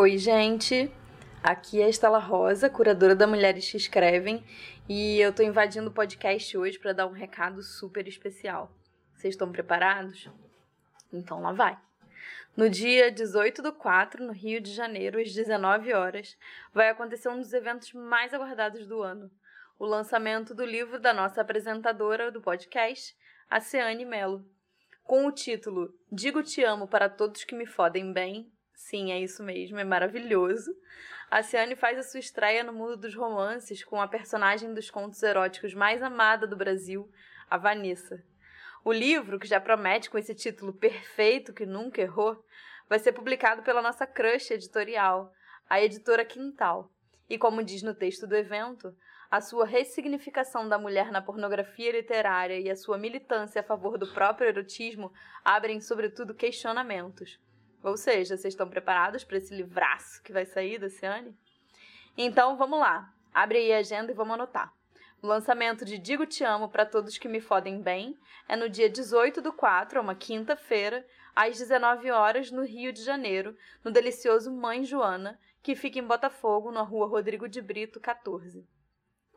Oi, gente. Aqui é a Estela Rosa, curadora da Mulheres que Escrevem, e eu tô invadindo o podcast hoje para dar um recado super especial. Vocês estão preparados? Então lá vai. No dia 18 do 4, no Rio de Janeiro, às 19 horas, vai acontecer um dos eventos mais aguardados do ano, o lançamento do livro da nossa apresentadora do podcast, a Ceane Melo. Com o título Digo Te Amo para Todos que Me Fodem Bem, Sim, é isso mesmo, é maravilhoso. A Ciane faz a sua estreia no mundo dos romances com a personagem dos contos eróticos mais amada do Brasil, a Vanessa. O livro, que já promete com esse título perfeito que nunca errou, vai ser publicado pela nossa crush editorial, a editora Quintal. E como diz no texto do evento, a sua ressignificação da mulher na pornografia literária e a sua militância a favor do próprio erotismo abrem, sobretudo, questionamentos. Ou seja, vocês estão preparados para esse livraço que vai sair da Ciane? Então vamos lá. Abre aí a agenda e vamos anotar. O lançamento de Digo Te Amo para Todos que Me Fodem Bem é no dia 18 do 4, uma quinta-feira, às 19 horas, no Rio de Janeiro, no delicioso Mãe Joana, que fica em Botafogo, na rua Rodrigo de Brito, 14.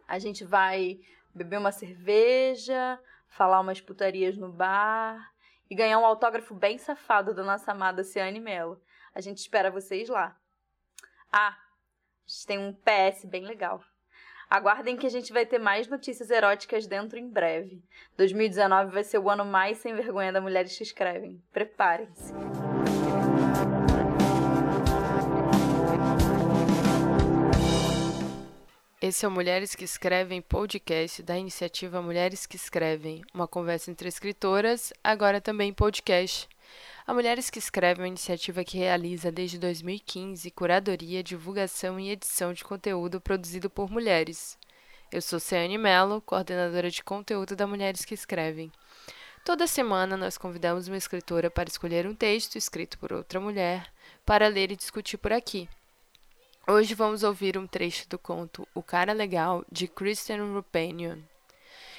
A gente vai beber uma cerveja, falar umas putarias no bar, e ganhar um autógrafo bem safado da nossa amada Ciane Mello. A gente espera vocês lá. Ah, a gente tem um PS bem legal. Aguardem que a gente vai ter mais notícias eróticas dentro em breve. 2019 vai ser o ano mais sem vergonha da Mulheres que Escrevem. Preparem-se. Esse é o Mulheres que Escrevem podcast da iniciativa Mulheres que Escrevem, uma conversa entre escritoras, agora também podcast. A Mulheres que Escrevem é uma iniciativa que realiza desde 2015 curadoria, divulgação e edição de conteúdo produzido por mulheres. Eu sou Ceane Mello, coordenadora de conteúdo da Mulheres que Escrevem. Toda semana nós convidamos uma escritora para escolher um texto escrito por outra mulher para ler e discutir por aqui. Hoje vamos ouvir um trecho do conto O Cara Legal, de Christian Rupenion.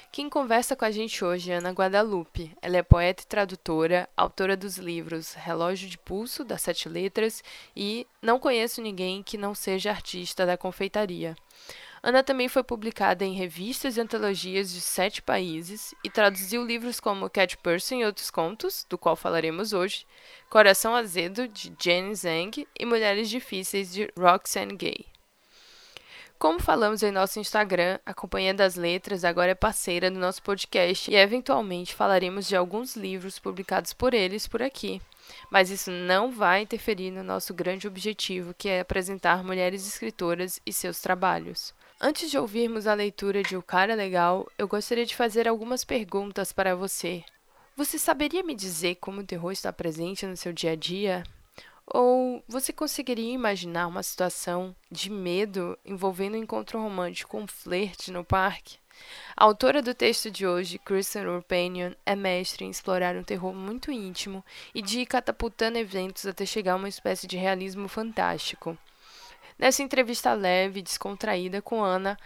Quem conversa com a gente hoje é Ana Guadalupe. Ela é poeta e tradutora, autora dos livros Relógio de Pulso, das Sete Letras, e Não Conheço Ninguém que Não Seja Artista da Confeitaria. Ana também foi publicada em revistas e antologias de sete países e traduziu livros como Cat Person e Outros Contos, do qual falaremos hoje, Coração Azedo, de Jane Zhang e Mulheres Difíceis, de Roxane Gay. Como falamos em nosso Instagram, a Companhia das Letras agora é parceira do nosso podcast e eventualmente falaremos de alguns livros publicados por eles por aqui. Mas isso não vai interferir no nosso grande objetivo, que é apresentar mulheres escritoras e seus trabalhos. Antes de ouvirmos a leitura de O Cara Legal, eu gostaria de fazer algumas perguntas para você. Você saberia me dizer como o terror está presente no seu dia a dia? Ou você conseguiria imaginar uma situação de medo envolvendo um encontro romântico com um flerte no parque? A autora do texto de hoje, Kristen Urpanian, é mestre em explorar um terror muito íntimo e de ir catapultando eventos até chegar a uma espécie de realismo fantástico. Nessa entrevista leve e descontraída com Ana,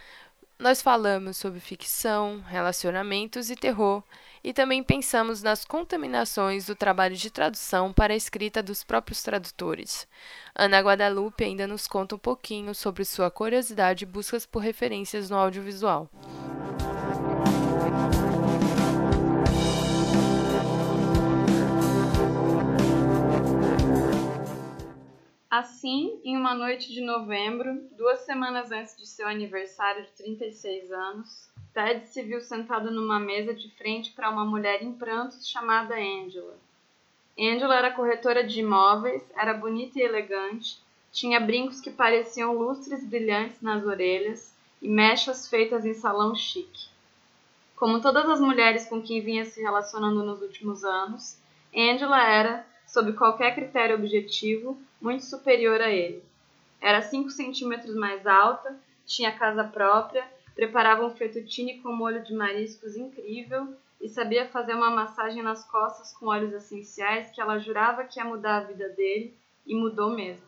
nós falamos sobre ficção, relacionamentos e terror, e também pensamos nas contaminações do trabalho de tradução para a escrita dos próprios tradutores. Ana Guadalupe ainda nos conta um pouquinho sobre sua curiosidade e buscas por referências no audiovisual. Assim, em uma noite de novembro, duas semanas antes de seu aniversário de 36 anos, Ted se viu sentado numa mesa de frente para uma mulher em prantos chamada Angela. Angela era corretora de imóveis, era bonita e elegante, tinha brincos que pareciam lustres brilhantes nas orelhas e mechas feitas em salão chique. Como todas as mulheres com quem vinha se relacionando nos últimos anos, Angela era, sob qualquer critério objetivo, muito superior a ele. Era 5 centímetros mais alta, tinha casa própria, preparava um fettuccine com molho de mariscos incrível e sabia fazer uma massagem nas costas com óleos essenciais que ela jurava que ia mudar a vida dele e mudou mesmo.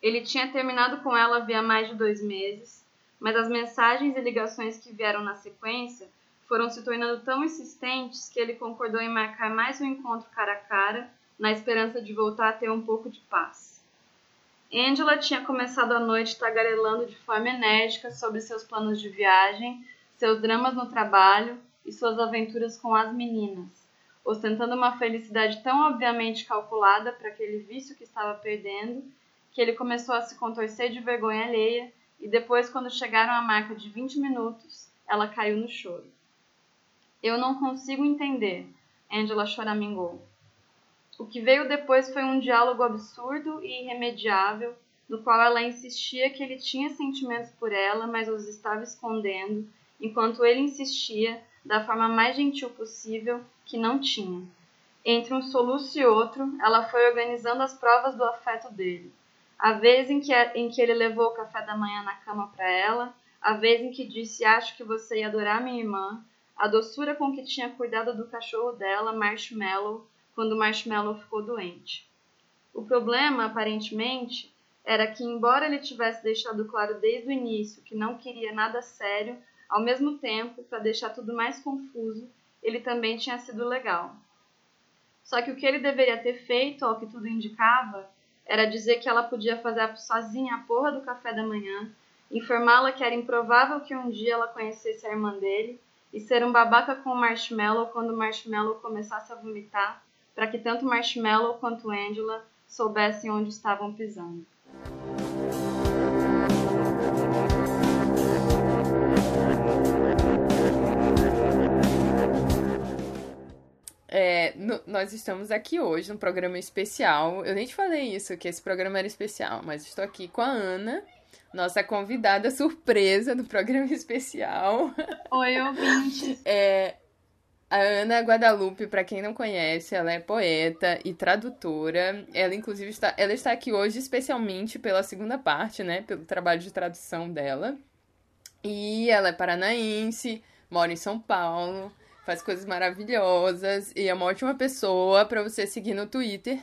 Ele tinha terminado com ela havia mais de dois meses, mas as mensagens e ligações que vieram na sequência foram se tornando tão insistentes que ele concordou em marcar mais um encontro cara a cara na esperança de voltar a ter um pouco de paz. Angela tinha começado a noite tagarelando de forma enérgica sobre seus planos de viagem, seus dramas no trabalho e suas aventuras com as meninas, ostentando uma felicidade tão obviamente calculada para aquele vício que estava perdendo que ele começou a se contorcer de vergonha alheia e depois, quando chegaram à marca de 20 minutos, ela caiu no choro. Eu não consigo entender, Angela choramingou. O que veio depois foi um diálogo absurdo e irremediável, no qual ela insistia que ele tinha sentimentos por ela, mas os estava escondendo, enquanto ele insistia, da forma mais gentil possível, que não tinha. Entre um soluço e outro, ela foi organizando as provas do afeto dele. A vez em que, em que ele levou o café da manhã na cama para ela, a vez em que disse acho que você ia adorar minha irmã, a doçura com que tinha cuidado do cachorro dela, Marshmallow, quando Marshmallow ficou doente. O problema, aparentemente, era que, embora ele tivesse deixado claro desde o início que não queria nada sério, ao mesmo tempo, para deixar tudo mais confuso, ele também tinha sido legal. Só que o que ele deveria ter feito, ao que tudo indicava, era dizer que ela podia fazer sozinha a porra do café da manhã, informá-la que era improvável que um dia ela conhecesse a irmã dele e ser um babaca com o Marshmallow quando o Marshmallow começasse a vomitar para que tanto Marshmallow quanto Angela soubessem onde estavam pisando. É, nós estamos aqui hoje num programa especial. Eu nem te falei isso, que esse programa era especial, mas estou aqui com a Ana, nossa convidada surpresa do programa especial. Oi, ouvinte. É, a Ana Guadalupe, para quem não conhece, ela é poeta e tradutora. Ela, inclusive, está, ela está aqui hoje especialmente pela segunda parte, né? Pelo trabalho de tradução dela. E ela é paranaense, mora em São Paulo, faz coisas maravilhosas e é uma ótima pessoa para você seguir no Twitter.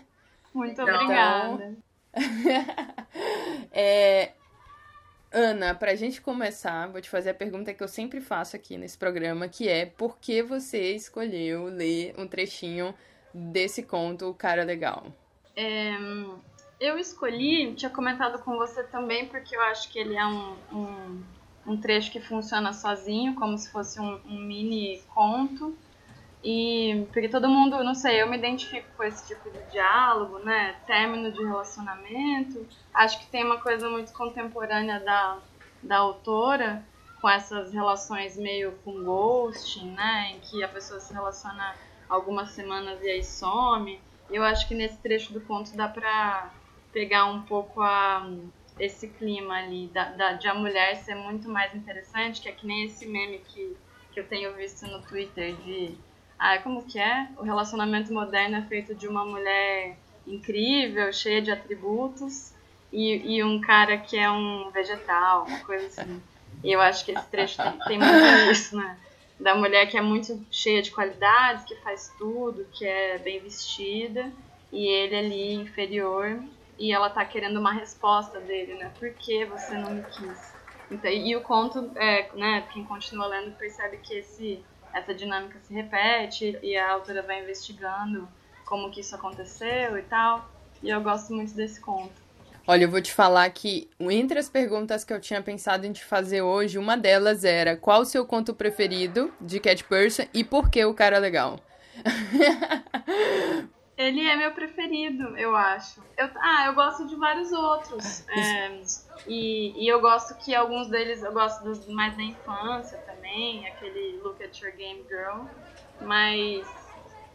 Muito então, obrigada. é, Ana, pra gente começar, vou te fazer a pergunta que eu sempre faço aqui nesse programa, que é por que você escolheu ler um trechinho desse conto, O Cara Legal? É, eu escolhi, tinha comentado com você também, porque eu acho que ele é um, um, um trecho que funciona sozinho, como se fosse um, um mini conto. E porque todo mundo, não sei, eu me identifico com esse tipo de diálogo, né? Término de relacionamento. Acho que tem uma coisa muito contemporânea da, da autora com essas relações meio com ghosting, né? Em que a pessoa se relaciona algumas semanas e aí some. Eu acho que nesse trecho do conto dá pra pegar um pouco a, esse clima ali da, da, de a mulher ser muito mais interessante, que é que nem esse meme que, que eu tenho visto no Twitter de ah, como que é? O relacionamento moderno é feito de uma mulher incrível, cheia de atributos, e, e um cara que é um vegetal, uma coisa assim. E eu acho que esse trecho tem, tem muito isso, né? Da mulher que é muito cheia de qualidades, que faz tudo, que é bem vestida, e ele ali inferior, e ela tá querendo uma resposta dele, né? Por que você não me quis? Então, e o conto, é, né, quem continua lendo percebe que esse essa dinâmica se repete e a autora vai investigando como que isso aconteceu e tal. E eu gosto muito desse conto. Olha, eu vou te falar que entre as perguntas que eu tinha pensado em te fazer hoje, uma delas era qual o seu conto preferido de Cat Person e por que o cara é legal? Ele é meu preferido, eu acho. Eu, ah, eu gosto de vários outros. É, e, e eu gosto que alguns deles, eu gosto dos mais da infância também, aquele Look at Your Game Girl. Mas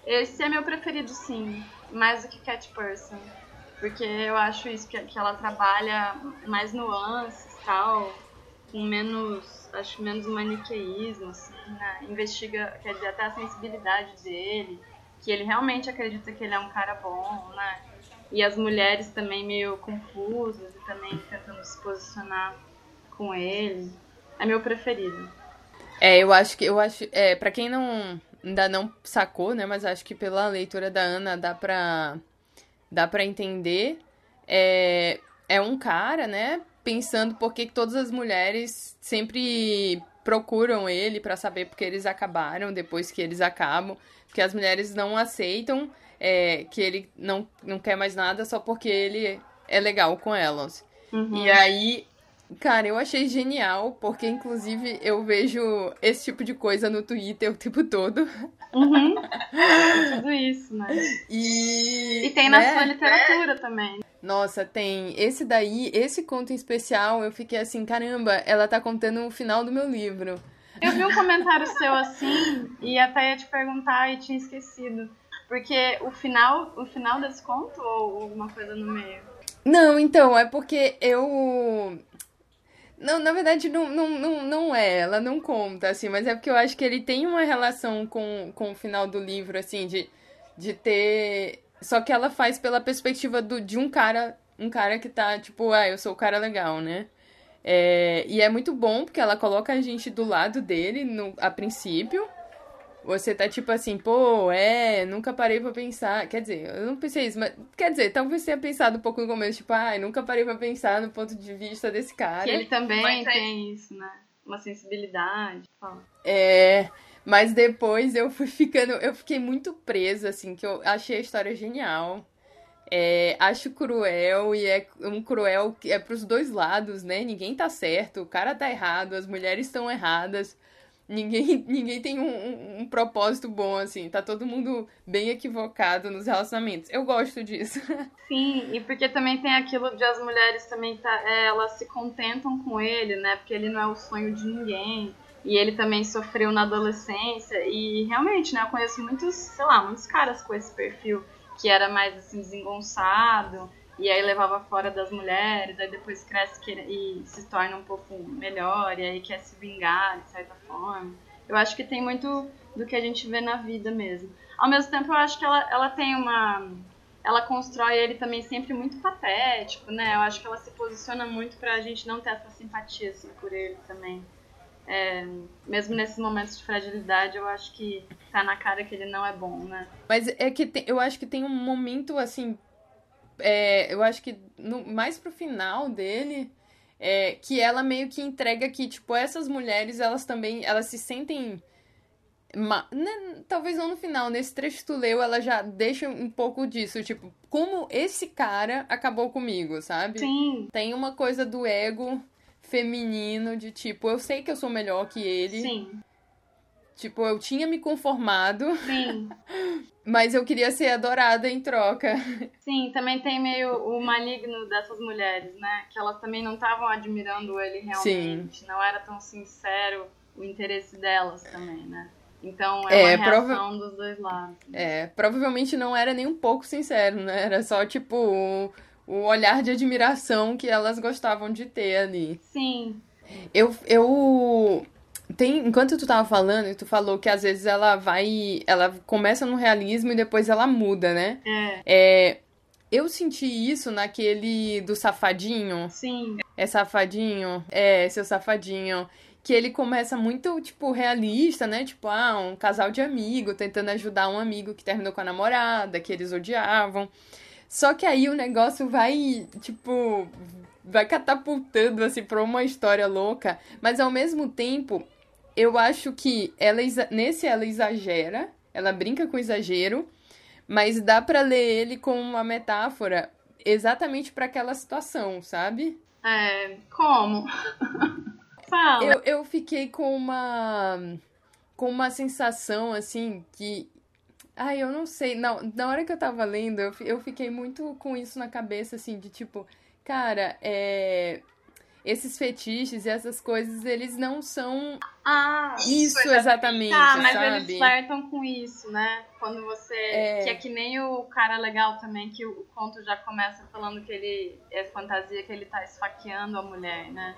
esse é meu preferido, sim. Mais do que Cat Person. Porque eu acho isso, que, que ela trabalha mais nuances tal, com menos, acho menos maniqueísmo, assim, né? Investiga, quer dizer, até a sensibilidade dele que ele realmente acredita que ele é um cara bom, né? E as mulheres também meio confusas e também tentando se posicionar com ele. É meu preferido. É, eu acho que eu acho, é, para quem não ainda não sacou, né, mas acho que pela leitura da Ana dá pra dá para entender. É, é um cara, né, pensando por que todas as mulheres sempre procuram ele para saber porque eles acabaram depois que eles acabam que as mulheres não aceitam é, que ele não, não quer mais nada só porque ele é legal com elas. Uhum. E aí, cara, eu achei genial, porque inclusive eu vejo esse tipo de coisa no Twitter o tempo todo. Uhum. É tudo isso, né? E. E tem na né? sua literatura também. Nossa, tem. Esse daí, esse conto em especial, eu fiquei assim, caramba, ela tá contando o final do meu livro. Eu vi um comentário seu assim e até ia te perguntar e tinha esquecido. Porque o final, o final desse conto ou alguma coisa no meio? Não, então, é porque eu. Não, na verdade, não, não, não, não é, ela não conta, assim, mas é porque eu acho que ele tem uma relação com, com o final do livro, assim, de, de ter. Só que ela faz pela perspectiva do, de um cara, um cara que tá, tipo, ah, eu sou o cara legal, né? É, e é muito bom porque ela coloca a gente do lado dele no, a princípio. Você tá tipo assim, pô, é, nunca parei pra pensar. Quer dizer, eu não pensei isso, mas. Quer dizer, talvez tenha pensado um pouco no começo, tipo, ai, nunca parei pra pensar no ponto de vista desse cara. Que ele também Mas é- tem isso, né? Uma sensibilidade. fala. É. Mas depois eu fui ficando. Eu fiquei muito presa, assim, que eu achei a história genial. É, acho cruel e é um cruel que é pros dois lados, né? Ninguém tá certo, o cara tá errado, as mulheres estão erradas. Ninguém, ninguém tem um, um, um propósito bom, assim. Tá todo mundo bem equivocado nos relacionamentos. Eu gosto disso. Sim, e porque também tem aquilo de as mulheres também tá, é, elas se contentam com ele, né? Porque ele não é o sonho de ninguém. E ele também sofreu na adolescência. E realmente, né, eu conheço muitos, sei lá, muitos caras com esse perfil que era mais assim, desengonçado, e aí levava fora das mulheres, aí depois cresce e se torna um pouco melhor, e aí quer se vingar de certa forma. Eu acho que tem muito do que a gente vê na vida mesmo. Ao mesmo tempo, eu acho que ela, ela tem uma. Ela constrói ele também sempre muito patético, né? Eu acho que ela se posiciona muito pra gente não ter essa simpatia assim, por ele também. É, mesmo nesses momentos de fragilidade, eu acho que tá na cara que ele não é bom, né? Mas é que tem- eu acho que tem um momento assim. é, eu acho que no- mais pro final dele. é, que ela meio que entrega que, tipo, essas mulheres, elas também. Elas se sentem. ma- né, talvez não no final, nesse trecho que tu leu, ela já deixa um pouco disso. Tipo, como esse cara acabou comigo, sabe? Sim, Tem uma coisa do ego feminino de tipo, eu sei que eu sou melhor que ele. sim, Tipo, eu tinha me conformado, sim. mas eu queria ser adorada em troca. Sim, também tem meio o maligno dessas mulheres, né? Que elas também não estavam admirando ele realmente. Não era tão sincero o interesse delas também, né? Então é, É, uma prova- reação dos dois lados. É, provavelmente não era nem um pouco sincero, né? Era só, tipo, o, olhar de admiração que elas gostavam de ter ali. Sim, Eu, eu tem, enquanto tu tava falando, tu falou que às vezes ela vai, ela começa no realismo e depois ela muda, né? é, É, eu senti isso naquele do safadinho. sim, É safadinho? É, seu safadinho. Que ele começa muito, tipo, realista, né? Tipo, ah, um casal de amigo tentando ajudar um amigo que terminou com a namorada, que eles odiavam. Só que aí o negócio vai, tipo, vai catapultando, assim, pra uma história louca. Mas ao mesmo tempo, eu acho que ela, nesse ela exagera, ela brinca com exagero, mas dá pra ler ele como uma metáfora exatamente pra aquela situação, sabe? é. Como? Fala. Eu, eu fiquei com uma com uma sensação assim que ai, eu não sei, não, na hora que eu tava lendo, eu, eu fiquei muito com isso na cabeça assim de tipo, cara, é esses fetiches e essas coisas, eles não são Ah, isso exatamente, Tá, mas sabe? eles flertam com isso, né? Quando você. É. Que é que nem o cara legal também, que o, o conto já começa falando que ele. É fantasia que ele tá esfaqueando a mulher, né?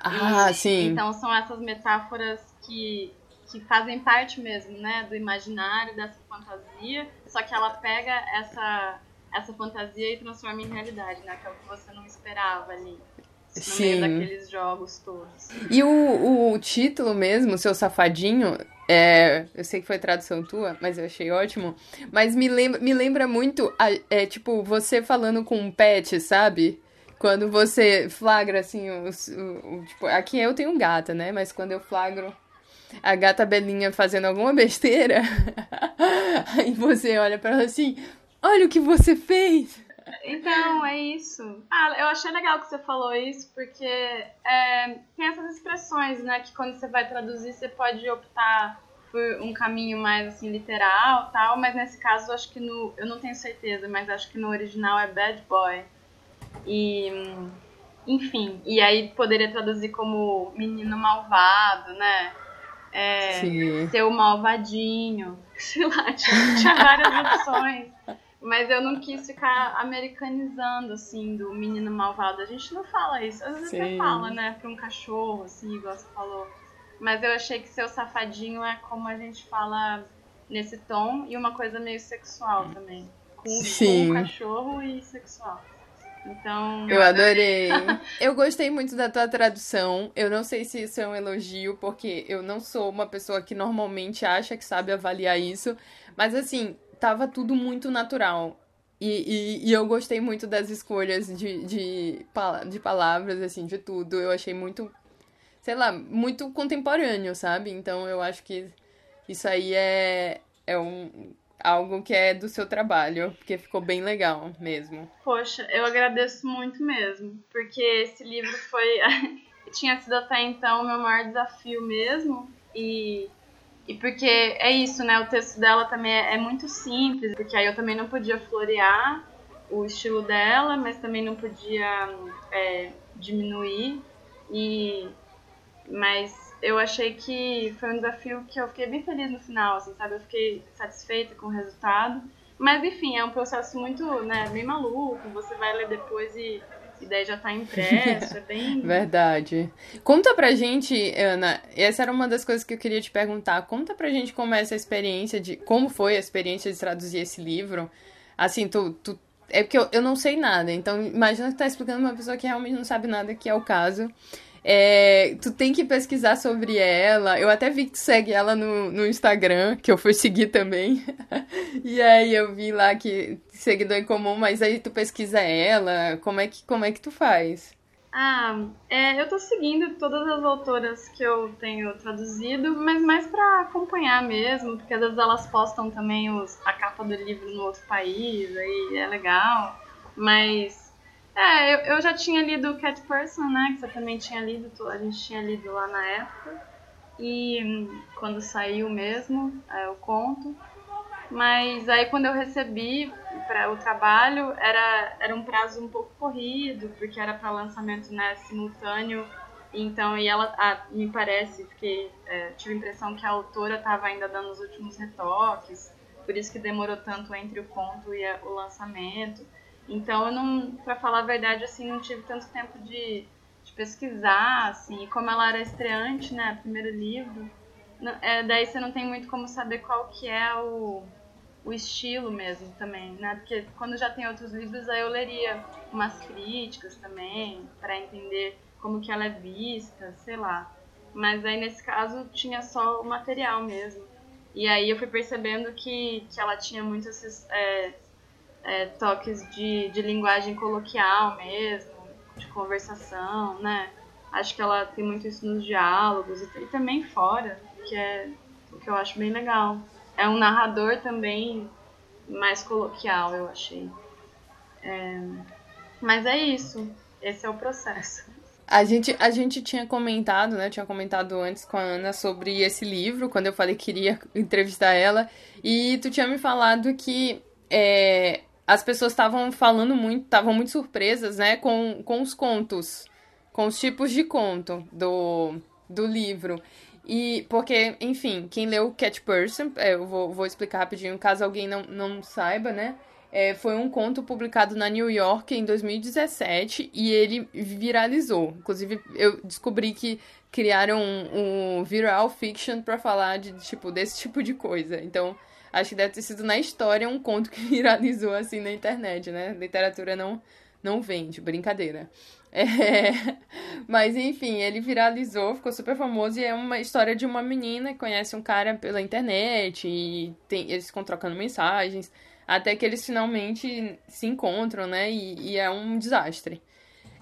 Ah, E- sim. Então são essas metáforas que, que fazem parte mesmo, né? Do imaginário, dessa fantasia. Só que ela pega essa, essa fantasia e transforma em realidade, né? Que é o que você não esperava ali. No Sim. meio daqueles jogos todos. E o, o título mesmo, Seu Safadinho, é, eu sei que foi tradução tua, mas eu achei ótimo. Mas me lembra, me lembra muito, a- é, tipo, você falando com um pet, sabe? Quando você flagra, assim, os- o, o- tipo, aqui eu tenho gata, né? Mas quando eu flagro a gata Belinha fazendo alguma besteira, aí você olha pra ela assim, olha o que você fez! Então, é isso. Ah, eu achei legal que você falou isso, porque é, tem essas expressões, né? Que quando você vai traduzir, você pode optar por um caminho mais assim literal tal, mas nesse caso acho que no eu não tenho certeza, mas acho que no original é bad boy. E enfim, e aí poderia traduzir como menino malvado, né? É, ser o malvadinho, sei lá, tinha, tinha várias opções. Mas eu não quis ficar americanizando, assim, do menino malvado. A gente não fala isso. Às vezes Sim. você fala, né, pra um cachorro, assim, igual você falou. Mas eu achei que seu safadinho é como a gente fala nesse tom e uma coisa meio sexual também. Com, Sim. com cachorro e sexual. Então. Eu adorei. eu gostei muito da tua tradução. Eu não sei se isso é um elogio, porque eu não sou uma pessoa que normalmente acha que sabe avaliar isso. Mas assim, tava tudo muito natural. E, e, e eu gostei muito das escolhas de, de, de palavras, assim, de tudo. Eu achei muito sei lá, muito contemporâneo, sabe? Então eu acho que isso aí é, é um, algo que é do seu trabalho, porque ficou bem legal mesmo. Poxa, eu agradeço muito mesmo, porque esse livro foi. tinha sido até então o meu maior desafio mesmo, e. E porque é isso, né? O texto dela também é, é muito simples, porque aí eu também não podia florear o estilo dela, mas também não podia é, diminuir. E mas eu achei que foi um desafio que eu fiquei bem feliz no final, assim, sabe? Eu fiquei satisfeita com o resultado. Mas enfim, é um processo muito, né, bem maluco. Você vai ler depois e, e daí já tá impresso, é bem. Verdade. Conta pra gente, Ana, essa era uma das coisas que eu queria te perguntar. Conta pra gente como é essa experiência de. Como foi a experiência de traduzir esse livro. Assim, tu, tu é porque eu, eu não sei nada, então imagina que tá explicando uma pessoa que realmente não sabe nada, que é o caso. É, tu tem que pesquisar sobre ela. Eu até vi que tu segue ela no, no Instagram, que eu fui seguir também. e aí eu vi lá que seguidor em comum, mas aí tu pesquisa ela. Como é que, como é que tu faz? Ah, é, eu tô seguindo todas as autoras que eu tenho traduzido, mas mais para acompanhar mesmo, porque às vezes elas postam também os, a capa do livro no outro país, aí é legal. Mas é, eu, eu já tinha lido Cat Person, né? Que você também tinha lido, a gente tinha lido lá na época. E quando saiu mesmo, é, o conto. Mas aí quando eu recebi para o trabalho, era, era um prazo um pouco corrido, porque era para lançamento né, simultâneo. Então, e ela, ah, me parece, fiquei, é, tive a impressão que a autora estava ainda dando os últimos retoques, por isso que demorou tanto entre o conto e a, o lançamento. Então eu não, para falar a verdade, assim, não tive tanto tempo de, de pesquisar, assim, e como ela era estreante, né, primeiro livro, não, é, daí você não tem muito como saber qual que é o, o estilo mesmo também, né, porque quando já tem outros livros, aí eu leria umas críticas também, para entender como que ela é vista, sei lá. Mas aí nesse caso tinha só o material mesmo. E aí eu fui percebendo que, que ela tinha muito esses... É, é, toques de, de linguagem coloquial mesmo, de conversação, né? Acho que ela tem muito isso nos diálogos e, e também fora, que é o que eu acho bem legal. É um narrador também mais coloquial, eu achei. É... Mas é isso. Esse é o processo. A gente, a gente tinha comentado, né? Tinha comentado antes com a Ana sobre esse livro, quando eu falei que queria entrevistar ela. E tu tinha me falado que é, as pessoas estavam falando muito, estavam muito surpresas, né, com, com os contos, com os tipos de conto do, do livro. E porque, enfim, quem leu Cat Person, é, eu vou, vou explicar rapidinho, caso alguém não, não saiba, né? É, foi um conto publicado na New York em 2017 e ele viralizou. Inclusive, eu descobri que criaram um, um viral fiction para falar de tipo desse tipo de coisa. Então, Acho que deve ter sido na história um conto que viralizou assim na internet, né? Literatura não, não vende, brincadeira. É, mas enfim, ele viralizou, ficou super famoso e é uma história de uma menina que conhece um cara pela internet e tem, eles ficam trocando mensagens até que eles finalmente se encontram, né? E, e é um desastre.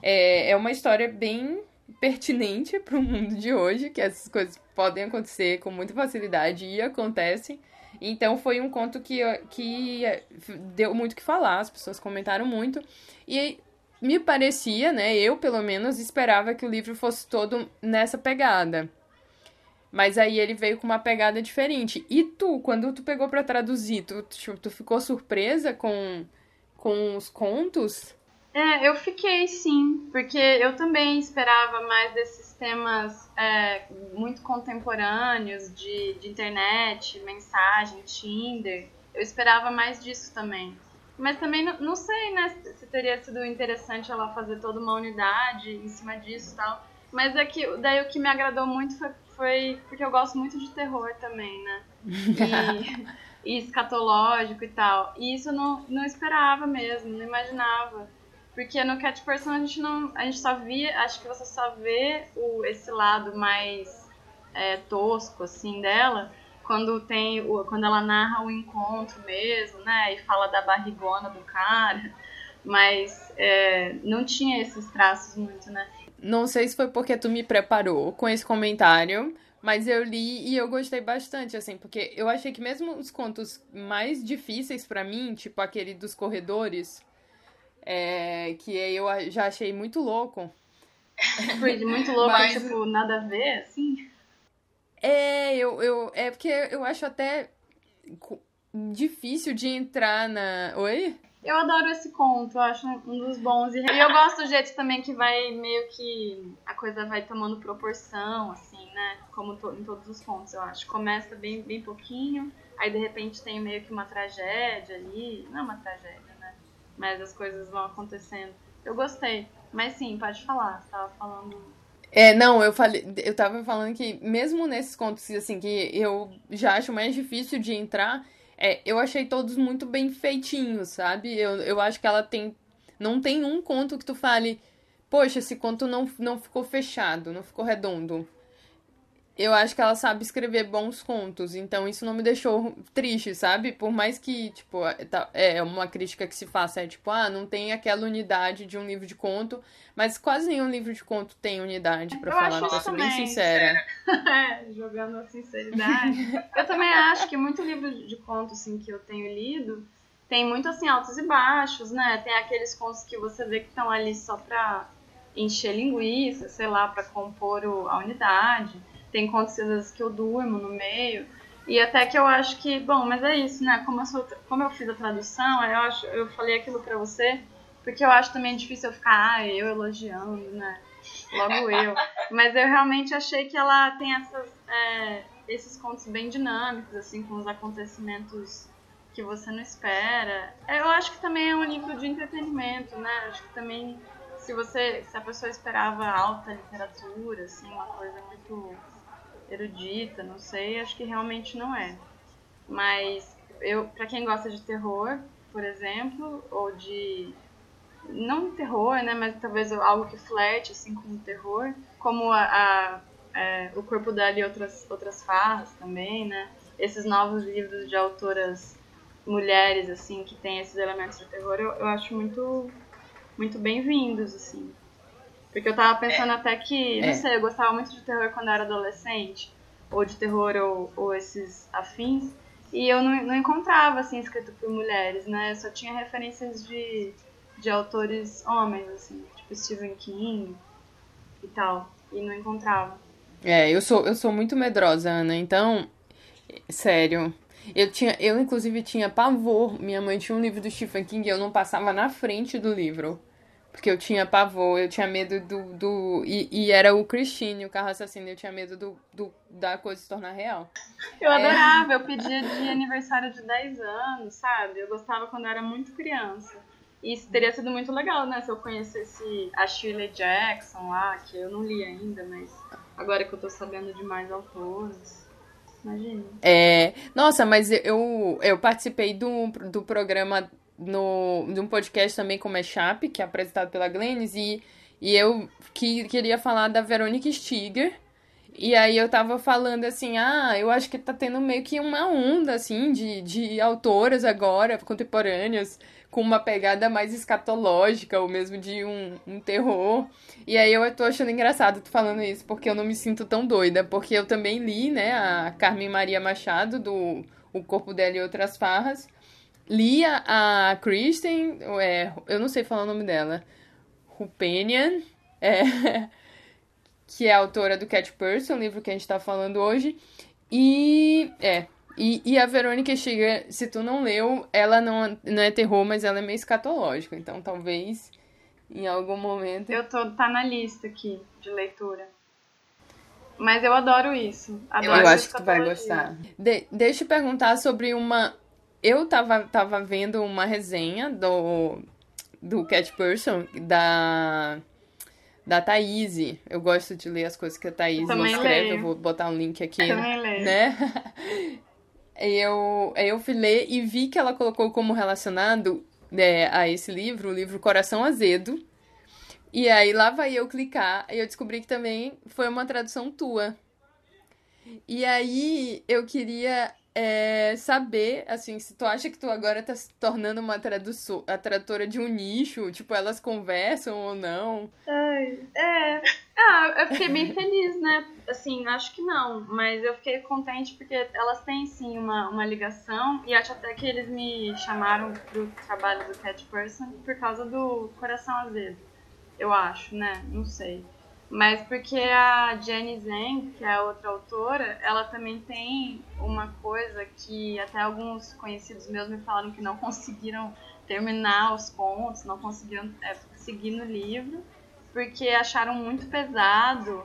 É, é uma história bem pertinente para o mundo de hoje, que essas coisas podem acontecer com muita facilidade e acontecem. Então foi um conto que, que deu muito que falar, as pessoas comentaram muito. E me parecia, né, eu pelo menos esperava que o livro fosse todo nessa pegada. Mas aí ele veio com uma pegada diferente. E tu, quando tu pegou para traduzir, tu, tu ficou surpresa com, com os contos? É, eu fiquei sim, porque eu também esperava mais desses temas é, muito contemporâneos de, de internet, mensagem, Tinder. Eu esperava mais disso também. Mas também não, não sei, né, se teria sido interessante ela fazer toda uma unidade em cima disso e tal. Mas é que, daí o que me agradou muito foi, foi porque eu gosto muito de terror também, né? E, e escatológico e tal. E isso eu não, não esperava mesmo, não imaginava. Porque no Cat Person a gente não. A gente só via. Acho que você só vê o, esse lado mais é, tosco, assim, dela. Quando tem. O, quando ela narra o encontro mesmo, né? E fala da barrigona do cara. Mas é, não tinha esses traços muito, né? Não sei se foi porque tu me preparou com esse comentário, mas eu li e eu gostei bastante, assim, porque eu achei que mesmo os contos mais difíceis para mim, tipo aquele dos corredores, é, que eu já achei muito louco. Foi muito louco, Mas... tipo, nada a ver, assim? É, eu, eu, é porque eu acho até difícil de entrar na. Oi? Eu adoro esse conto, eu acho um dos bons. E eu gosto do jeito também que vai meio que. A coisa vai tomando proporção, assim, né? Como to, em todos os contos, eu acho. Começa bem, bem pouquinho, aí de repente tem meio que uma tragédia ali. Não é uma tragédia, mas as coisas vão acontecendo. Eu gostei, mas sim, pode falar, você tava falando. É, não, eu falei, eu tava falando que mesmo nesses contos assim que eu já acho mais difícil de entrar, é, eu achei todos muito bem feitinhos, sabe? Eu, eu acho que ela tem não tem um conto que tu fale, poxa, esse conto não, não ficou fechado, não ficou redondo eu acho que ela sabe escrever bons contos, então isso não me deixou triste, sabe? Por mais que, tipo, é, tá, é uma crítica que se faça, é tipo, ah, não tem aquela unidade de um livro de conto, mas quase nenhum livro de conto tem unidade, para falar, pra ser bem sincera. é, jogando a sinceridade. eu também acho que muito livro de conto, assim, que eu tenho lido, tem muito, assim, altos e baixos, né? Tem aqueles contos que você vê que estão ali só pra encher linguiça, sei lá, para compor o, a unidade tem contos às vezes que eu durmo no meio. E até que eu acho que, bom, mas é isso, né? Como eu, sou, como eu fiz a tradução, eu, acho, eu falei aquilo pra você, porque eu acho também difícil eu ficar, ah, eu elogiando, né? Logo eu. Mas eu realmente achei que ela tem essas, é, esses contos bem dinâmicos, assim, com os acontecimentos que você não espera. Eu acho que também é um livro de entretenimento, né? Acho que também, se você, se a pessoa esperava alta literatura, assim, uma coisa muito erudita, não sei, acho que realmente não é. Mas eu, para quem gosta de terror, por exemplo, ou de não terror, né, mas talvez algo que flerte assim com o terror, como a, a é, o corpo dela e outras outras farras também, né? Esses novos livros de autoras mulheres assim que têm esses elementos de terror, eu, eu acho muito muito bem-vindos assim. Porque eu tava pensando é. até que, não é. sei, eu gostava muito de terror quando eu era adolescente, ou de terror ou, ou esses afins, e eu não, não encontrava, assim, escrito por mulheres, né? Eu só tinha referências de, de autores homens, assim, tipo Stephen King e tal, e não encontrava. É, eu sou, eu sou muito medrosa, Ana, então, sério, eu tinha, eu inclusive tinha pavor. Minha mãe tinha um livro do Stephen King e eu não passava na frente do livro. Porque eu tinha pavor, eu tinha medo do. do e, e era o Christine, o carro assassino, eu tinha medo do, do, da coisa se tornar real. Eu é... adorava, eu pedia de aniversário de 10 anos, sabe? Eu gostava quando eu era muito criança. E isso teria sido muito legal, né? Se eu conhecesse a Shirley Jackson lá, que eu não li ainda, mas agora que eu tô sabendo de mais autores. Imagina. É. Nossa, mas eu, eu participei do, do programa no, de um podcast também com o Mashup, que é apresentado pela Glennis, e, e eu que, queria falar da Verônica Stiger. E aí eu tava falando assim, ah, eu acho que tá tendo meio que uma onda, assim, de, de autoras agora, contemporâneas, com uma pegada mais escatológica, ou mesmo de um, um terror. E aí eu tô achando engraçado tu falando isso, porque eu não me sinto tão doida, porque eu também li, né, a Carmen Maria Machado, do O Corpo dela e Outras Farras. Li a, Kristen, é, eu não sei falar o nome dela, Rupenian, é, que é autora do Cat Person, livro que a gente tá falando hoje. E é, e, e, a Verônica chega, se tu não leu, ela não, não é terror, mas ela é meio escatológica. Então talvez em algum momento. Eu tô, tá na lista aqui de leitura. Mas eu adoro isso. Adoro eu acho que tu vai gostar. De, deixa eu perguntar sobre uma. Eu tava, tava vendo uma resenha do, do Cat Person, da da Thaís. Eu gosto de ler as coisas que a Thaís escreve. Leio. Eu vou botar um link aqui. Eu. Né? eu, eu fui ler e vi que ela colocou como relacionado é, a esse livro, o livro Coração Azedo. E aí lá vai eu clicar e eu descobri que também foi uma tradução tua. E aí eu queria é, saber, assim, se tu acha que tu agora tá se tornando uma tradução, tradutora de um nicho, tipo, elas conversam ou não? Ai, é. Ah, eu fiquei bem feliz, né? Assim, acho que não, mas eu fiquei contente porque elas têm sim uma, uma ligação e acho até que eles me chamaram pro trabalho do Cat Person por causa do Coração Azedo. Eu acho, né? Não sei. Mas porque a Jenny Zhang, que é a outra autora, ela também tem uma coisa que até alguns conhecidos meus me falaram que não conseguiram terminar os contos, não conseguiram é, seguir no livro, porque acharam muito pesado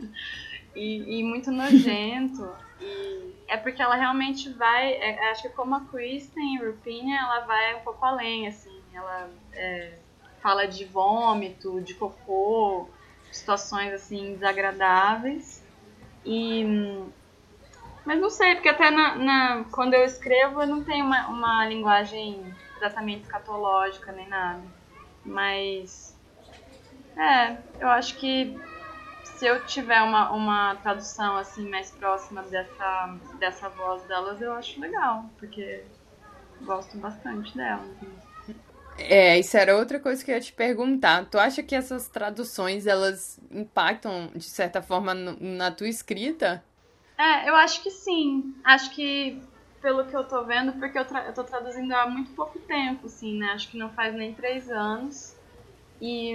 e, e muito nojento. E é porque ela realmente vai, é, acho que como a Kristen Rupina, ela vai um pouco além, assim, ela é, fala de vômito, de cocô, situações assim desagradáveis. E mas não sei, porque até na, na, quando eu escrevo eu não tenho uma, uma linguagem exatamente escatológica nem nada. Mas é, eu acho que se eu tiver uma, uma tradução assim mais próxima dessa, dessa voz delas, eu acho legal, porque gosto bastante delas. É, isso era outra coisa que eu ia te perguntar. Tu acha que essas traduções, elas impactam, de certa forma, na tua escrita? É, eu acho que sim. Acho que, pelo que eu tô vendo, porque eu, tra eu tô traduzindo há muito pouco tempo, assim, né? Acho que não faz nem três anos. E,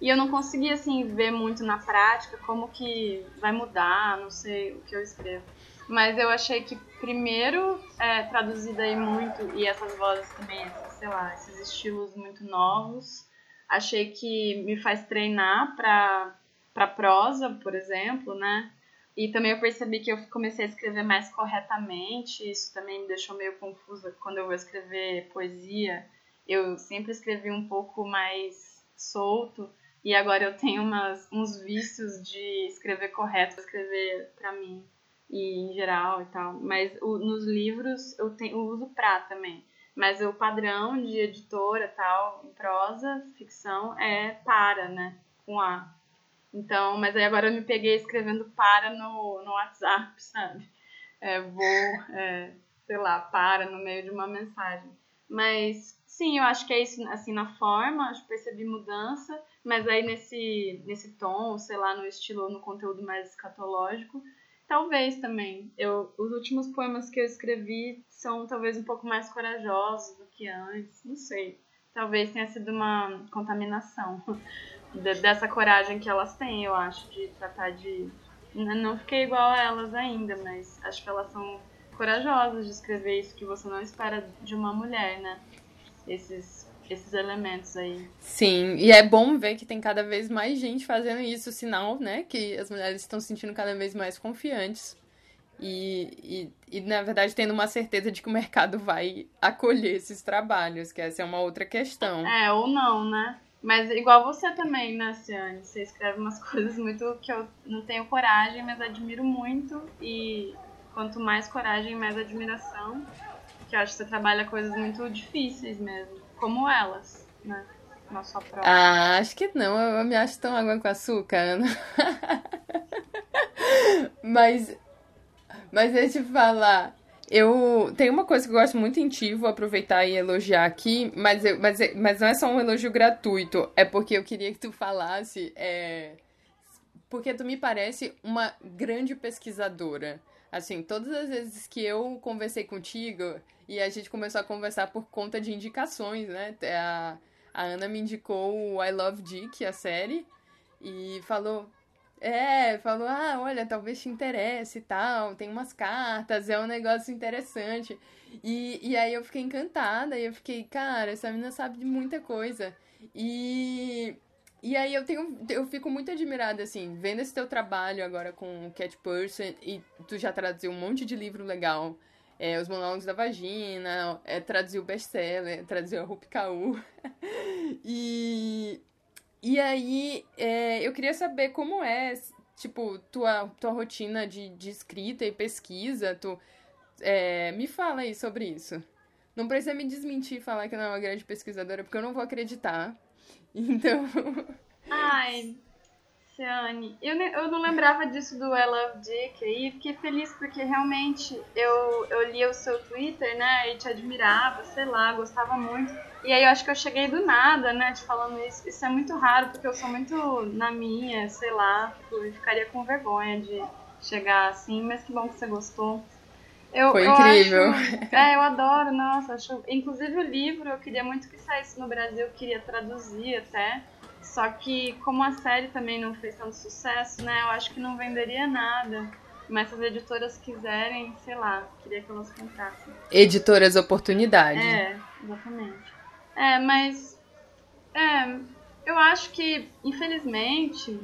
e eu não consegui, assim, ver muito na prática como que vai mudar, não sei o que eu escrevo. Mas eu achei que primeiro é, traduzido aí muito, e essas vozes também, sei lá, esses estilos muito novos, achei que me faz treinar para prosa, por exemplo, né? E também eu percebi que eu comecei a escrever mais corretamente, isso também me deixou meio confusa quando eu vou escrever poesia. Eu sempre escrevi um pouco mais solto, e agora eu tenho umas, uns vícios de escrever correto, escrever para mim e em geral e tal. Mas o, nos livros eu, tenho, eu uso pra também. Mas o padrão de editora tal, em prosa, ficção, é para, né? Com A. Então, mas aí agora eu me peguei escrevendo para no, no WhatsApp, sabe? É, vou, é, sei lá, para no meio de uma mensagem. Mas sim, eu acho que é isso, assim, na forma, acho que percebi mudança, mas aí nesse, nesse tom, sei lá, no estilo, no conteúdo mais escatológico, Talvez também. Eu, os últimos poemas que eu escrevi são talvez um pouco mais corajosos do que antes. Não sei. Talvez tenha sido uma contaminação de, dessa coragem que elas têm, eu acho, de tratar de. Não fiquei igual a elas ainda, mas acho que elas são corajosas de escrever isso que você não espera de uma mulher, né? Esses esses elementos aí. Sim, e é bom ver que tem cada vez mais gente fazendo isso, sinal, né, que as mulheres estão se sentindo cada vez mais confiantes. E, e, e, na verdade, tendo uma certeza de que o mercado vai acolher esses trabalhos, que essa é uma outra questão. É, ou não, né? Mas igual você também, né, Ciane? Você escreve umas coisas muito que eu não tenho coragem, mas admiro muito. E quanto mais coragem, mais admiração. Que eu acho que você trabalha coisas muito difíceis mesmo como elas, né? Na sua prova. Ah, acho que não. Eu me acho tão água com açúcar. mas, mas deixa eu te falar. Eu tenho uma coisa que eu gosto muito em ti, vou aproveitar e elogiar aqui, mas, eu, mas, mas não é só um elogio gratuito, é porque eu queria que tu falasse. É, porque tu me parece uma grande pesquisadora. Assim, todas as vezes que eu conversei contigo e a gente começou a conversar por conta de indicações, né? A, a Ana me indicou o I Love Dick, a série, e falou: é, falou, ah, olha, talvez te interesse e tal, tem umas cartas, é um negócio interessante. E, e aí eu fiquei encantada, e eu fiquei, cara, essa menina sabe de muita coisa. E, e aí eu tenho, eu fico muito admirada, assim, vendo esse teu trabalho agora com Cat Person, e tu já traduziu um monte de livro legal. É, Os Monólogos da Vagina, é, traduziu o best-seller, traduziu a Rupi Kaur. e, e aí, é, eu queria saber como é, tipo, tua, tua rotina de, de escrita e pesquisa. Tu, é, me fala aí sobre isso. Não precisa me desmentir e falar que não é uma grande pesquisadora, porque eu não vou acreditar. Então. Ai, Ciane, eu, eu não lembrava disso do I Love Dick aí, fiquei feliz porque realmente eu, eu lia o seu Twitter, né, e te admirava, sei lá, gostava muito. E aí eu acho que eu cheguei do nada, né, te falando isso. Isso é muito raro, porque eu sou muito na minha, sei lá, tipo, eu ficaria com vergonha de chegar assim, mas que bom que você gostou. Eu, Foi incrível. Eu acho, é, eu adoro, nossa, acho. Inclusive o livro, eu queria muito que saísse no Brasil, eu queria traduzir até. Só que como a série também não fez tanto sucesso, né, eu acho que não venderia nada. Mas se as editoras quiserem, sei lá, queria que elas comprassem. Editoras Oportunidade. É, exatamente. É, mas. É, eu acho que, infelizmente,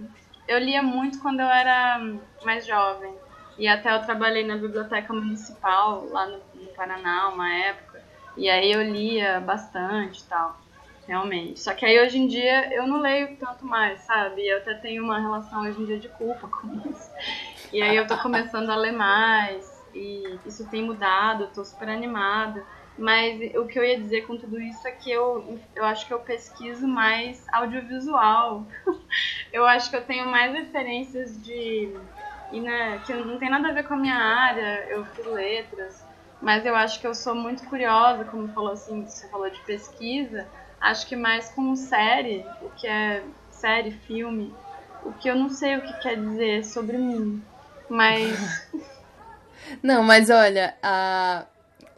eu lia muito quando eu era mais jovem. E até eu trabalhei na biblioteca municipal lá no, no Paraná uma época. E aí eu lia bastante e tal, realmente. Só que aí hoje em dia eu não leio tanto mais, sabe? Eu até tenho uma relação hoje em dia de culpa com isso. E aí eu tô começando a ler mais. E isso tem mudado, eu tô super animada. Mas o que eu ia dizer com tudo isso é que eu, eu acho que eu pesquiso mais audiovisual. eu acho que eu tenho mais referências de. E, né, que não tem nada a ver com a minha área, eu fiz letras, mas eu acho que eu sou muito curiosa, como falou assim, você falou de pesquisa, acho que mais com série, o que é série, filme, o que eu não sei o que quer dizer sobre mim, mas... não, mas olha, a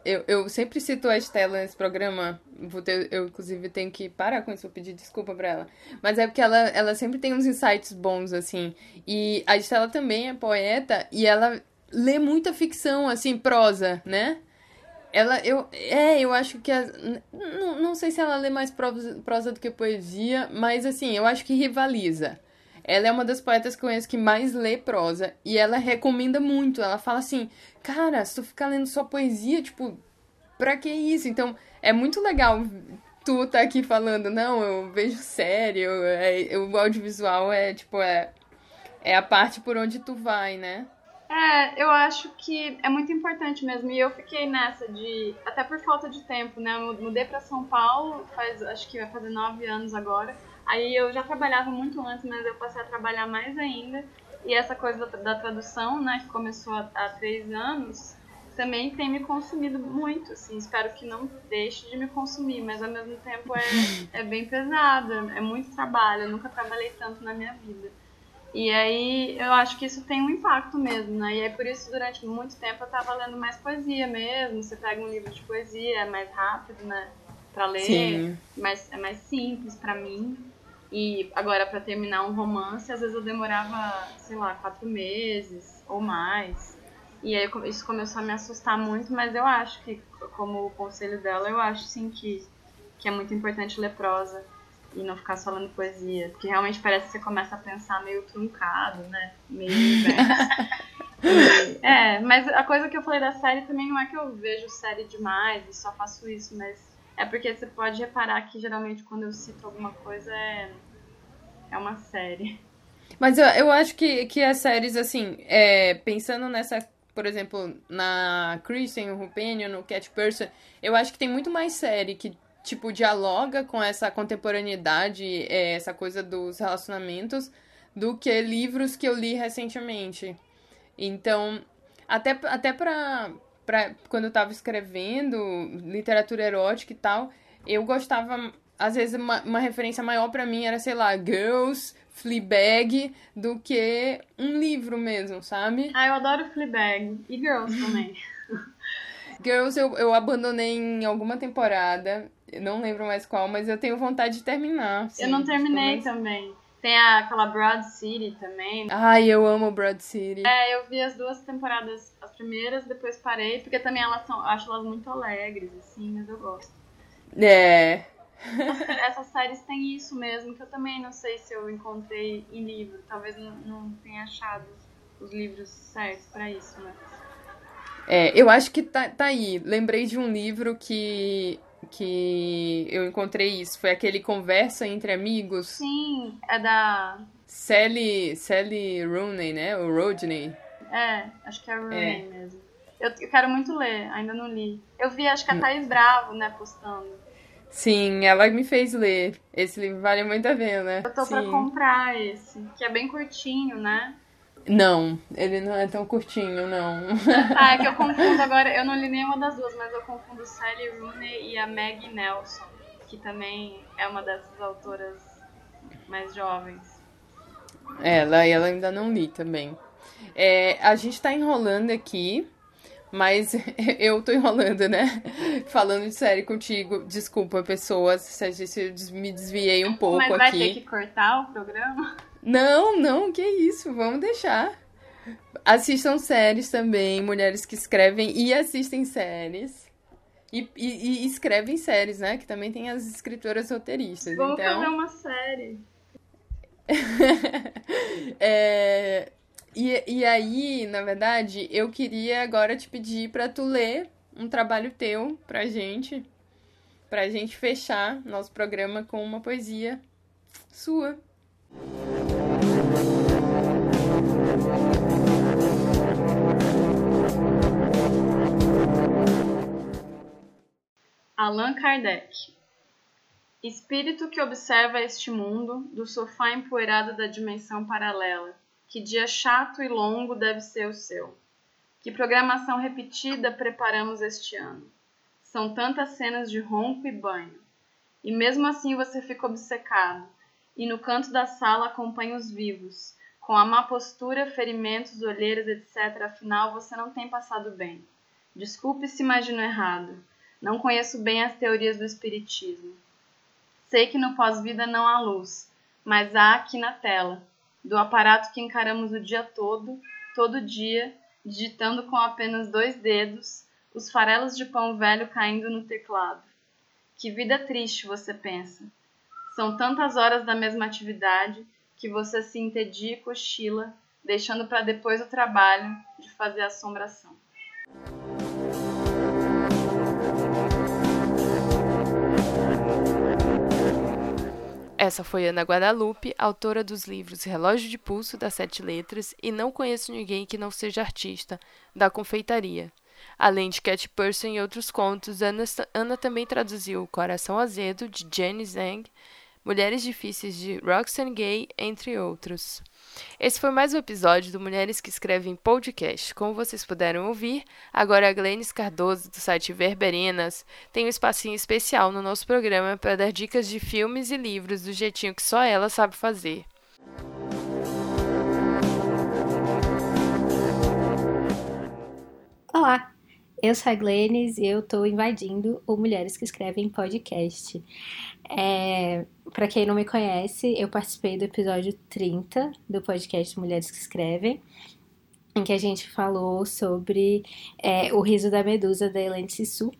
eu, eu sempre cito a Estela nesse programa. Vou ter, eu, inclusive, tenho que parar com isso, vou pedir desculpa pra ela. Mas é porque ela, ela sempre tem uns insights bons, assim. E a Estela também é poeta e ela lê muita ficção, assim, prosa, né? Ela, eu, é, eu acho que. Não, não sei se ela lê mais prosa, prosa do que poesia, mas, assim, eu acho que rivaliza. Ela é uma das poetas que eu conheço que mais lê prosa. E ela recomenda muito. Ela fala assim: Cara, se tu ficar lendo só poesia, tipo, pra que isso? Então, é muito legal tu tá aqui falando, não, eu vejo sério, é, o audiovisual é, tipo, é, é a parte por onde tu vai, né? É, eu acho que é muito importante mesmo. E eu fiquei nessa de. Até por falta de tempo, né? Eu mudei pra São Paulo, faz, acho que vai fazer nove anos agora. Aí eu já trabalhava muito antes, mas eu passei a trabalhar mais ainda. E essa coisa da, da tradução, né, que começou há, há três anos, também tem me consumido muito, assim. Espero que não deixe de me consumir, mas ao mesmo tempo é, é bem pesado, é muito trabalho. Eu nunca trabalhei tanto na minha vida. E aí eu acho que isso tem um impacto mesmo, né? E aí por isso durante muito tempo eu tava lendo mais poesia mesmo. Você pega um livro de poesia, é mais rápido, né? Pra ler, Sim. Mas é mais simples para mim. E agora, para terminar um romance, às vezes eu demorava, sei lá, quatro meses ou mais. E aí isso começou a me assustar muito, mas eu acho que, como o conselho dela, eu acho sim que, que é muito importante ler prosa e não ficar só lendo poesia. Porque realmente parece que você começa a pensar meio truncado, né? Meio É, mas a coisa que eu falei da série também não é que eu vejo série demais e só faço isso, mas é porque você pode reparar que geralmente quando eu cito alguma coisa é, é uma série. Mas eu, eu acho que, que as séries, assim, é, pensando nessa, por exemplo, na Kristen, o Rupenion, no Cat Person, eu acho que tem muito mais série que, tipo, dialoga com essa contemporaneidade, é, essa coisa dos relacionamentos, do que livros que eu li recentemente. Então, até, até pra, pra, quando eu tava escrevendo literatura erótica e tal, eu gostava, às vezes, uma, uma referência maior para mim era, sei lá, Girls, Fleabag, do que um livro mesmo, sabe? Ah, eu adoro Fleabag. E Girls também. Girls eu, eu abandonei em alguma temporada, não lembro mais qual, mas eu tenho vontade de terminar. Eu não terminei também. Tem a, aquela Broad City também. Ai, eu amo Broad City. É, eu vi as duas temporadas, as primeiras, depois parei, porque também elas são, acho elas muito alegres, assim, mas eu gosto. É. Essas séries têm isso mesmo, que eu também não sei se eu encontrei em livro. Talvez não, não tenha achado os livros certos para isso, né? É, eu acho que tá, tá aí. Lembrei de um livro que que eu encontrei isso. Foi aquele Conversa entre Amigos. Sim, é da. Sally, Sally Rooney, né? O Rodney. É, acho que é Rooney é. mesmo. Eu, eu, quero muito ler, ainda não li. Eu vi, acho que a Thaís Bravo, né, postando. Sim, ela me fez ler. Esse livro vale muito a pena. Eu tô Sim. pra comprar esse, que é bem curtinho, né? Não, ele não é tão curtinho, não. Ah, é que eu confundo agora, eu não li nenhuma das duas, mas eu confundo Sally Rooney e a Maggie Nelson, que também é uma dessas autoras mais jovens. Ela, ela ainda não li também. É, a gente tá enrolando aqui, mas eu tô enrolando, né? Falando de série contigo. Desculpa, pessoas, se a gente me desviei um pouco aqui. Mas vai aqui. ter que cortar o programa? Não, não, que isso, vamos deixar. Assistam séries também, mulheres que escrevem e assistem séries. E, e, e escrevem séries, né? Que também tem as escritoras roteiristas. Vamos então... fazer uma série. é, e, e aí, na verdade, eu queria agora te pedir para tu ler um trabalho teu pra gente. Pra gente fechar nosso programa com uma poesia sua. Allan Kardec Espírito que observa este mundo do sofá empoeirado da dimensão paralela, que dia chato e longo deve ser o seu. Que programação repetida preparamos este ano. São tantas cenas de ronco e banho. E mesmo assim você fica obcecado, e no canto da sala acompanha os vivos, com a má postura, ferimentos, olheiras, etc. Afinal, você não tem passado bem. Desculpe se imagino errado. Não conheço bem as teorias do espiritismo. Sei que no pós-vida não há luz, mas há aqui na tela, do aparato que encaramos o dia todo, todo dia, digitando com apenas dois dedos, os farelos de pão velho caindo no teclado. Que vida triste, você pensa. São tantas horas da mesma atividade que você se entedia e cochila, deixando para depois o trabalho de fazer assombração. Essa foi Ana Guadalupe, autora dos livros Relógio de Pulso, das Sete Letras, e Não Conheço Ninguém que Não Seja Artista, da Confeitaria. Além de Cat Person e outros contos, Ana, Ana também traduziu Coração Azedo, de Jenny Zhang, Mulheres Difíceis de Roxane Gay, entre outros. Esse foi mais um episódio do Mulheres que Escrevem Podcast. Como vocês puderam ouvir, agora a Glennis Cardoso, do site Verberinas, tem um espacinho especial no nosso programa para dar dicas de filmes e livros do jeitinho que só ela sabe fazer. Olá, eu sou a Glennis e eu estou invadindo o Mulheres que Escrevem Podcast. É, Para quem não me conhece, eu participei do episódio 30 do podcast Mulheres que Escrevem, em que a gente falou sobre é, o riso da medusa da Helene Sissu.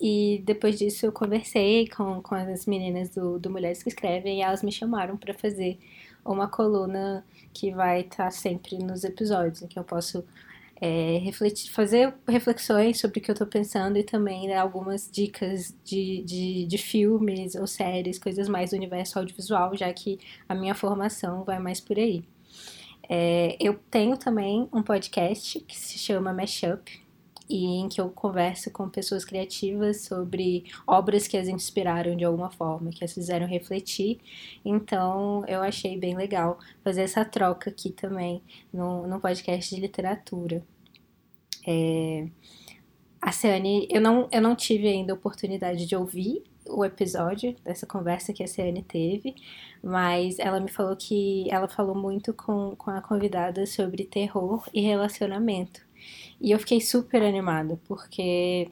E depois disso eu conversei com, com as meninas do, do Mulheres que Escrevem e elas me chamaram para fazer uma coluna que vai estar tá sempre nos episódios, em que eu posso é, refletir, fazer reflexões sobre o que eu tô pensando e também dar algumas dicas de, de, de filmes ou séries, coisas mais do universo audiovisual, já que a minha formação vai mais por aí. É, eu tenho também um podcast que se chama Mashup, e em que eu converso com pessoas criativas sobre obras que as inspiraram de alguma forma, que as fizeram refletir. Então eu achei bem legal fazer essa troca aqui também no, no podcast de literatura. É, a Ciane, eu não, eu não tive ainda a oportunidade de ouvir o episódio dessa conversa que a Ciane teve, mas ela me falou que ela falou muito com, com a convidada sobre terror e relacionamento. E eu fiquei super animada, porque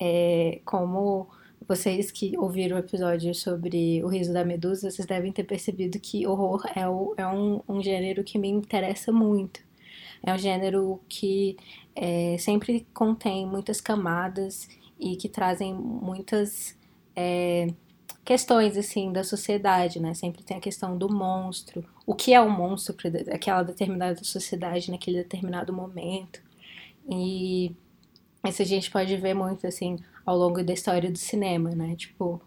é, como vocês que ouviram o episódio sobre o riso da medusa, vocês devem ter percebido que horror é, o, é um, um gênero que me interessa muito. É um gênero que é, sempre contém muitas camadas e que trazem muitas é, questões assim da sociedade, né? Sempre tem a questão do monstro, o que é um monstro para aquela determinada sociedade naquele determinado momento. E isso a gente pode ver muito assim ao longo da história do cinema, né? Tipo,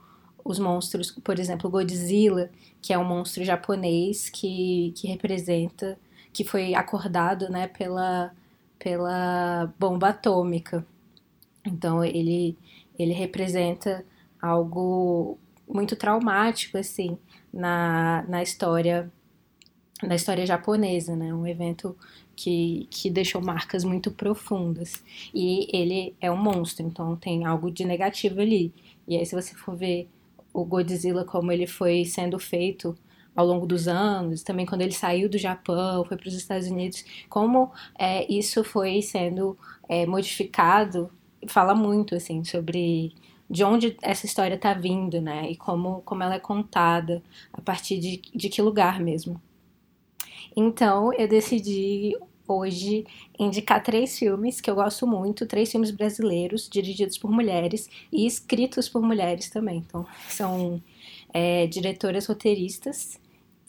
os monstros, por exemplo, Godzilla, que é um monstro japonês que, que representa, que foi acordado, né, pela, pela bomba atômica. Então ele, ele representa algo muito traumático assim na, na história na história japonesa, né? Um evento que, que deixou marcas muito profundas. E ele é um monstro, então tem algo de negativo ali. E aí, se você for ver o Godzilla como ele foi sendo feito ao longo dos anos, também quando ele saiu do Japão, foi para os Estados Unidos, como é, isso foi sendo é, modificado fala muito, assim, sobre de onde essa história está vindo, né? E como, como ela é contada, a partir de, de que lugar mesmo. Então, eu decidi hoje indicar três filmes que eu gosto muito, três filmes brasileiros, dirigidos por mulheres e escritos por mulheres também. Então, são é, diretoras roteiristas,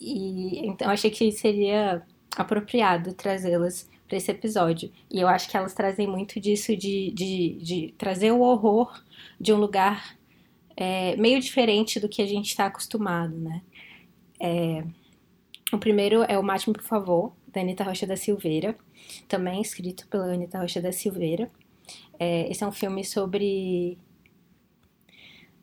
e então achei que seria apropriado trazê-las para esse episódio. E eu acho que elas trazem muito disso de, de, de trazer o horror de um lugar é, meio diferente do que a gente está acostumado, né? É, o primeiro é o Mate-me, por favor, da Anitta Rocha da Silveira, também escrito pela Anitta Rocha da Silveira. É, esse é um filme sobre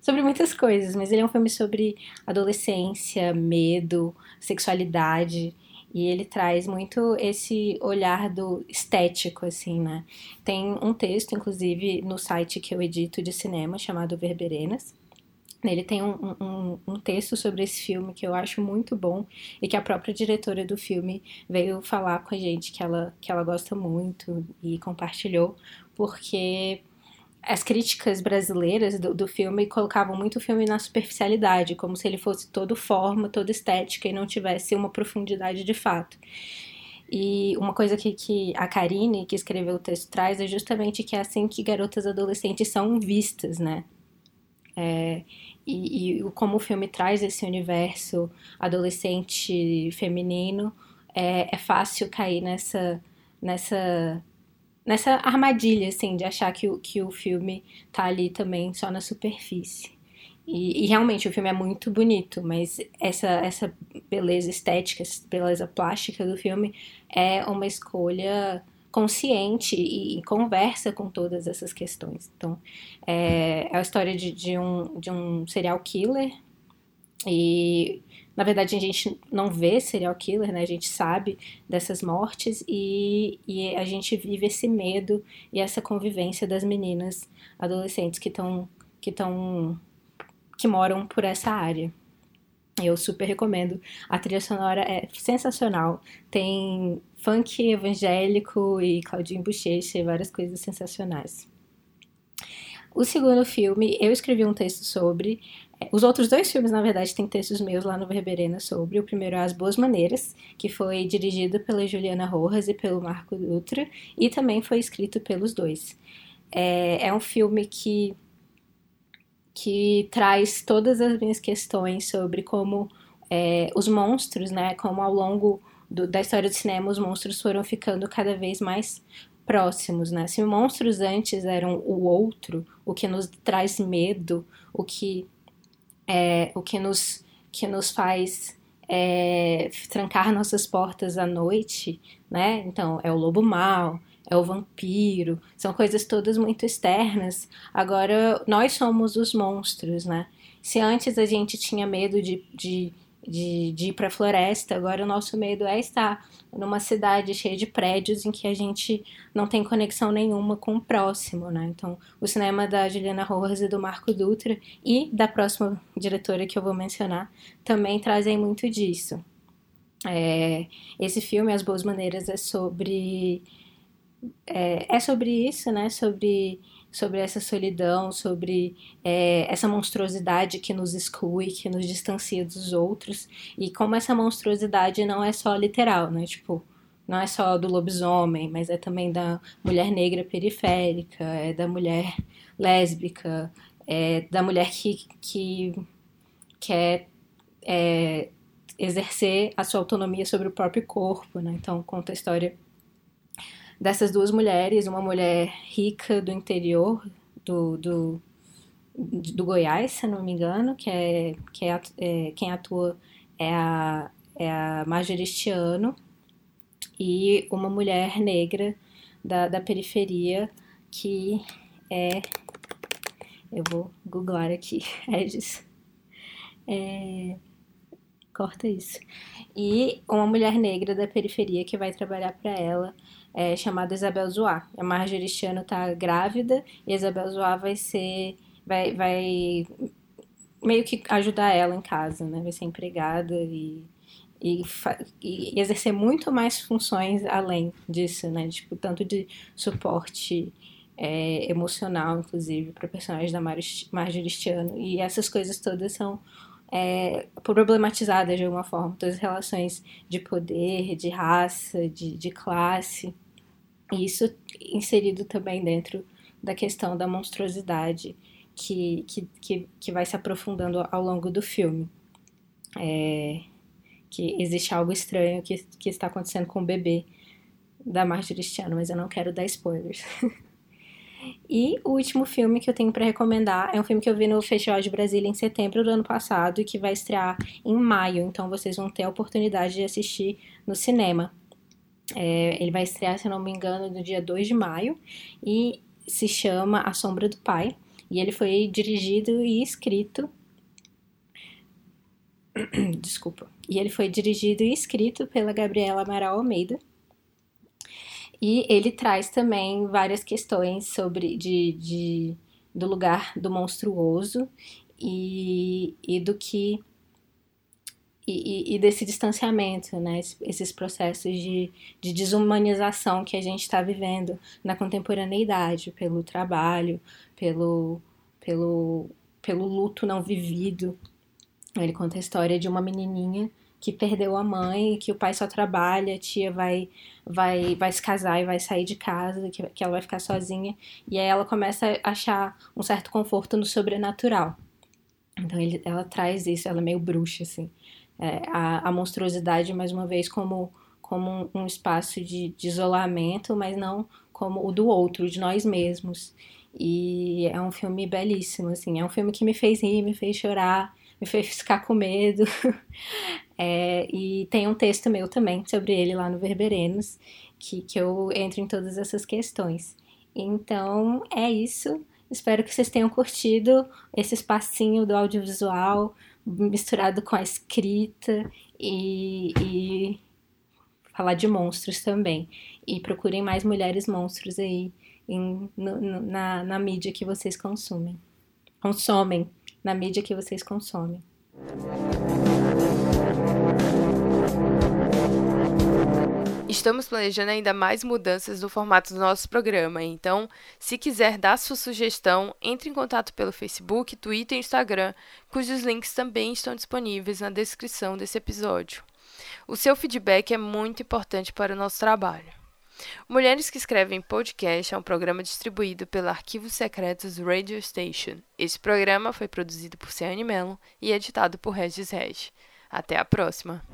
sobre muitas coisas, mas ele é um filme sobre adolescência, medo, sexualidade. E ele traz muito esse olhar do estético, assim, né? Tem um texto, inclusive, no site que eu edito de cinema, chamado Verberenas. Ele tem um, um, um, texto sobre esse filme que eu acho muito bom e que a própria diretora do filme veio falar com a gente que ela, que ela gosta muito e compartilhou, porque as críticas brasileiras do, do, filme colocavam muito o filme na superficialidade, como se ele fosse todo forma, toda estética e não tivesse uma profundidade de fato. E uma coisa que, que a Karine, que escreveu o texto, traz é justamente que é assim que garotas adolescentes são vistas, né? É, e, e como o filme traz esse universo adolescente feminino, é, é fácil cair nessa, nessa nessa armadilha, assim, de achar que o, que o filme tá ali também só na superfície. E, e, realmente o filme é muito bonito, mas essa, essa beleza estética, essa beleza plástica do filme é uma escolha consciente e, e conversa com todas essas questões. Então, é, é a história de, de, um, de um serial killer e na verdade, a gente não vê serial killer, né? A gente sabe dessas mortes e, e a gente vive esse medo e essa convivência das meninas adolescentes que estão que estão que moram por essa área. Eu super recomendo. A trilha sonora é sensacional. Tem funk evangélico e Claudinho Bochecha e várias coisas sensacionais. O segundo filme, eu escrevi um texto sobre, os outros dois filmes, na verdade, têm textos meus lá no Verberena sobre. O primeiro é As Boas Maneiras, que foi dirigido pela Juliana Rojas e pelo Marco Dutra, e também foi escrito pelos dois. É, é um filme que, que traz todas as minhas questões sobre como é, os monstros, né, como ao longo do, da história do cinema os monstros foram ficando cada vez mais próximos, né? Se monstros antes eram o outro, o que nos traz medo, o que é, o que nos, que nos faz é, trancar nossas portas à noite, né? Então, é o lobo mau, é o vampiro, são coisas todas muito externas. Agora, nós somos os monstros, né? Se antes a gente tinha medo de, de, de, de ir para a floresta. Agora o nosso medo é estar numa cidade cheia de prédios em que a gente não tem conexão nenhuma com o próximo, né? Então, o cinema da Juliana Rojas e do Marco Dutra e da próxima diretora que eu vou mencionar também trazem muito disso. É, esse filme, As Boas Maneiras, é sobre é, é sobre isso, né? Sobre sobre essa solidão, sobre é, essa monstruosidade que nos exclui, que nos distancia dos outros, e como essa monstruosidade não é só literal, né? Tipo, não é só do lobisomem, mas é também da mulher negra periférica, é da mulher lésbica, é da mulher que, que quer é, exercer a sua autonomia sobre o próprio corpo, né? Então conta a história dessas duas mulheres, uma mulher rica do interior do, do, do Goiás, se não me engano, que é, que é, é quem atua é a, é a Marjoristiano, e uma mulher negra da, da periferia que é. Eu vou googlar aqui, Regis. É, corta isso. E uma mulher negra da periferia que vai trabalhar para ela é, chamada Isabel Zoá. A Marjorie Stiano tá grávida e Isabel Zoá vai ser. Vai, vai meio que ajudar ela em casa, né? Vai ser empregada e, e, e, exercer muito mais funções além disso, né? Tipo, tanto de suporte é, emocional, inclusive, para personagens da Marjorie Stiano. E essas coisas todas são é, problematizadas de alguma forma, todas as relações de poder, de raça, de, de classe. E isso inserido também dentro da questão da monstruosidade que, que, que, que vai se aprofundando ao longo do filme. É, que existe algo estranho que, que está acontecendo com o bebê da Marjorie Cristiano, mas eu não quero dar spoilers. e o último filme que eu tenho para recomendar é um filme que eu vi no Festival de Brasília em setembro do ano passado e que vai estrear em maio, então vocês vão ter a oportunidade de assistir no cinema. É, ele vai estrear, se não me engano, no dia 2 de maio e se chama A Sombra do Pai. E ele foi dirigido e escrito. Desculpa. E ele foi dirigido e escrito pela Gabriela Amaral Almeida. E ele traz também várias questões sobre de, de do lugar do monstruoso e, e do que e, e, desse distanciamento, né? Esses processos de, de desumanização que a gente está vivendo na contemporaneidade, pelo trabalho, pelo, pelo, pelo luto não vivido. Ele conta a história de uma menininha que perdeu a mãe, que o pai só trabalha, a tia vai, vai, vai se casar e vai sair de casa, que, que ela vai ficar sozinha. E aí ela começa a achar um certo conforto no sobrenatural. Então ele, ela traz isso, ela é meio bruxa, assim é, a, a, monstruosidade, mais uma vez, como, como um, espaço de, de, isolamento, mas não como o do outro, de nós mesmos. E é um filme belíssimo, assim, é um filme que me fez rir, me fez chorar, me fez ficar com medo. é, e tem um texto meu também sobre ele lá no Verberenos, que, que eu entro em todas essas questões. Então é isso. Espero que vocês tenham curtido esse espacinho do audiovisual misturado com a escrita e, e falar de monstros também. E procurem mais mulheres monstros aí em, no, no, na, na mídia que vocês consumem. Consomem, na mídia que vocês consomem. Estamos planejando ainda mais mudanças no formato do nosso programa, então, se quiser dar sua sugestão, entre em contato pelo Facebook, Twitter e Instagram, cujos links também estão disponíveis na descrição desse episódio. O seu feedback é muito importante para o nosso trabalho. Mulheres que Escrevem Podcast é um programa distribuído pela Arquivos Secretos Radio Station. Esse programa foi produzido por Ciane Mello e editado por Regis Reg. Até a próxima!